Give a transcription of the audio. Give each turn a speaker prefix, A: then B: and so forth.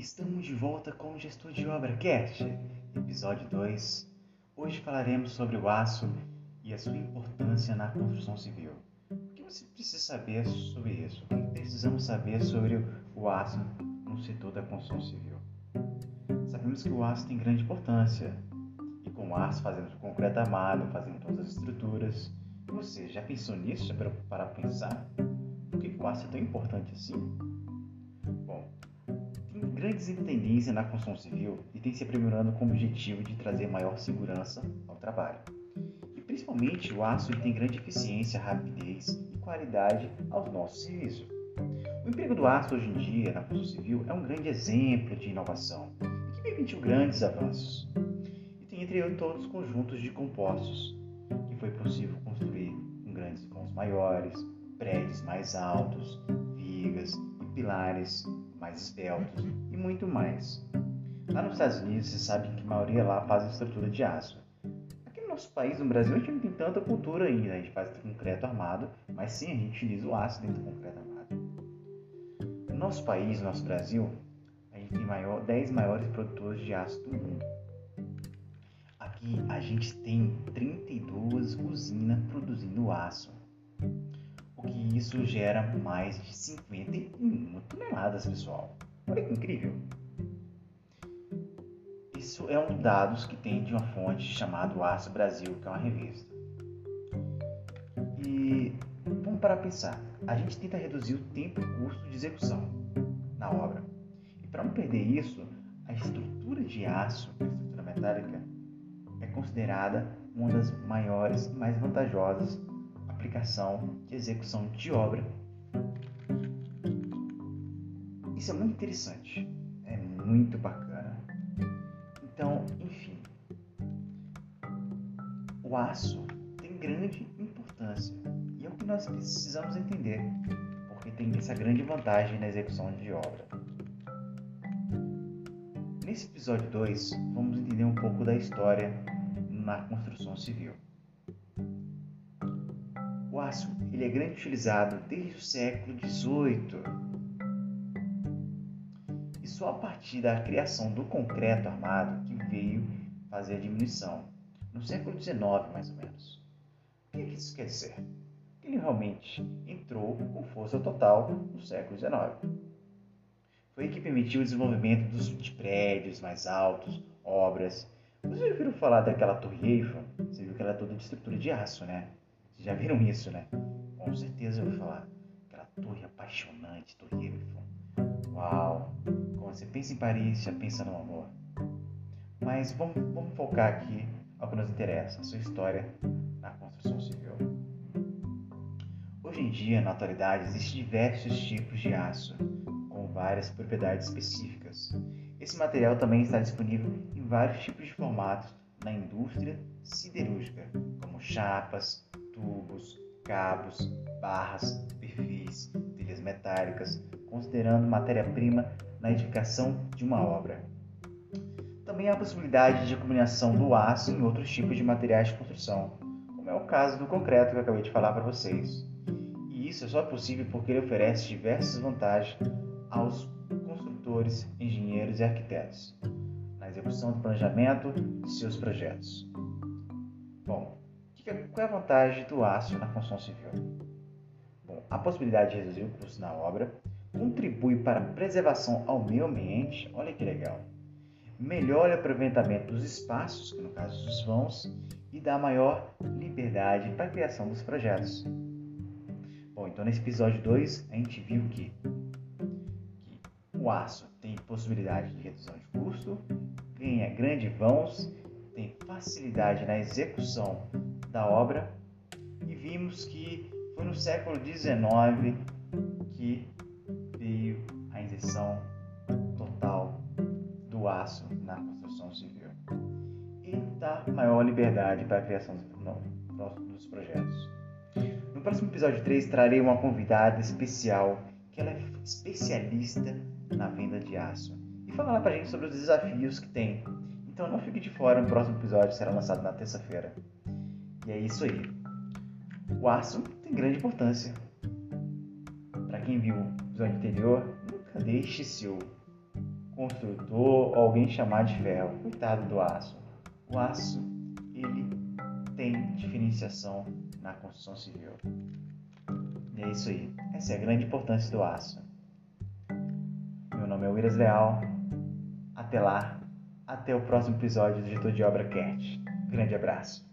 A: estamos de volta com o Gestor de Obra Cast, episódio 2. Hoje falaremos sobre o aço e a sua importância na construção civil. O que você precisa saber sobre isso? O que precisamos saber sobre o aço no setor da construção civil? Sabemos que o aço tem grande importância e com o aço fazemos concreto armado, fazemos todas as estruturas. Você já pensou nisso? Para pensar? Por que o aço é tão importante assim? Grandes tendências na construção civil e tem se aprimorando com o objetivo de trazer maior segurança ao trabalho. E principalmente o aço tem grande eficiência, rapidez e qualidade aos nossos serviços. O emprego do aço hoje em dia na construção civil é um grande exemplo de inovação que permitiu grandes avanços. E tem entre todos os conjuntos de compostos que foi possível construir com grandes vãos maiores, prédios mais altos, vigas e pilares mais esbeltos e muito mais. Lá nos Estados Unidos, você sabe que a maioria lá faz estrutura de aço. Aqui no nosso país, no Brasil, a gente não tem tanta cultura ainda. A gente faz concreto armado, mas sim a gente utiliza o aço dentro do concreto armado. No nosso país, no nosso Brasil, a gente tem maior, 10 maiores produtores de aço do mundo. Aqui a gente tem 32 usinas produzindo aço o que isso gera mais de 51 toneladas, pessoal. Olha que incrível! Isso é um dados que tem de uma fonte chamada Aço Brasil, que é uma revista. E vamos para pensar. A gente tenta reduzir o tempo e custo de execução na obra. E para não perder isso, a estrutura de aço, a estrutura metálica, é considerada uma das maiores e mais vantajosas aplicação de execução de obra. Isso é muito interessante, é muito bacana. Então, enfim, o aço tem grande importância e é o que nós precisamos entender, porque tem essa grande vantagem na execução de obra. Nesse episódio 2, vamos entender um pouco da história na construção civil aço ele é grande utilizado desde o século XVIII. E só a partir da criação do concreto armado que veio fazer a diminuição, no século XIX mais ou menos. O que isso quer dizer? Ele realmente entrou com força total no século XIX. Foi que permitiu o desenvolvimento dos, de prédios mais altos, obras. Vocês já ouviram falar daquela Torre Eiffel? Você viu que ela é toda de estrutura de aço, né? Já viram isso, né? Com certeza eu vou falar. Aquela torre apaixonante, Torre Eiffel. Uau! Quando você pensa em Paris, já pensa no amor. Mas vamos, vamos focar aqui ao que nos interessa, a sua história na construção civil. Hoje em dia, na atualidade, existem diversos tipos de aço, com várias propriedades específicas. Esse material também está disponível em vários tipos de formatos na indústria siderúrgica, como chapas, tubos, cabos, barras, perfis, telhas metálicas, considerando matéria-prima na edificação de uma obra. Também há a possibilidade de combinação do aço em outros tipos de materiais de construção, como é o caso do concreto que eu acabei de falar para vocês. E isso é só possível porque ele oferece diversas vantagens aos construtores, engenheiros e arquitetos na execução do planejamento de seus projetos. Qual é a vantagem do aço na construção civil? Bom, a possibilidade de reduzir o custo na obra, contribui para a preservação ao meio ambiente, olha que legal. Melhora o aproveitamento dos espaços, que no caso dos vãos, e dá maior liberdade para a criação dos projetos. Bom, então nesse episódio 2 a gente viu que, que o aço tem possibilidade de redução de custo, ganha grandes vãos, tem facilidade na execução da obra e vimos que foi no século XIX que veio a injeção total do aço na construção civil e dá maior liberdade para a criação dos projetos. No próximo episódio 3 trarei uma convidada especial que ela é especialista na venda de aço e falará para a gente sobre os desafios que tem. Então não fique de fora, o próximo episódio será lançado na terça-feira. E é isso aí. O aço tem grande importância. Para quem viu o episódio anterior, nunca deixe seu construtor ou alguém chamar de ferro. Coitado do aço. O aço, ele tem diferenciação na construção civil. E é isso aí. Essa é a grande importância do aço. Meu nome é Willis Leal. Até lá. Até o próximo episódio do Gestor de Obra Cast. Grande abraço.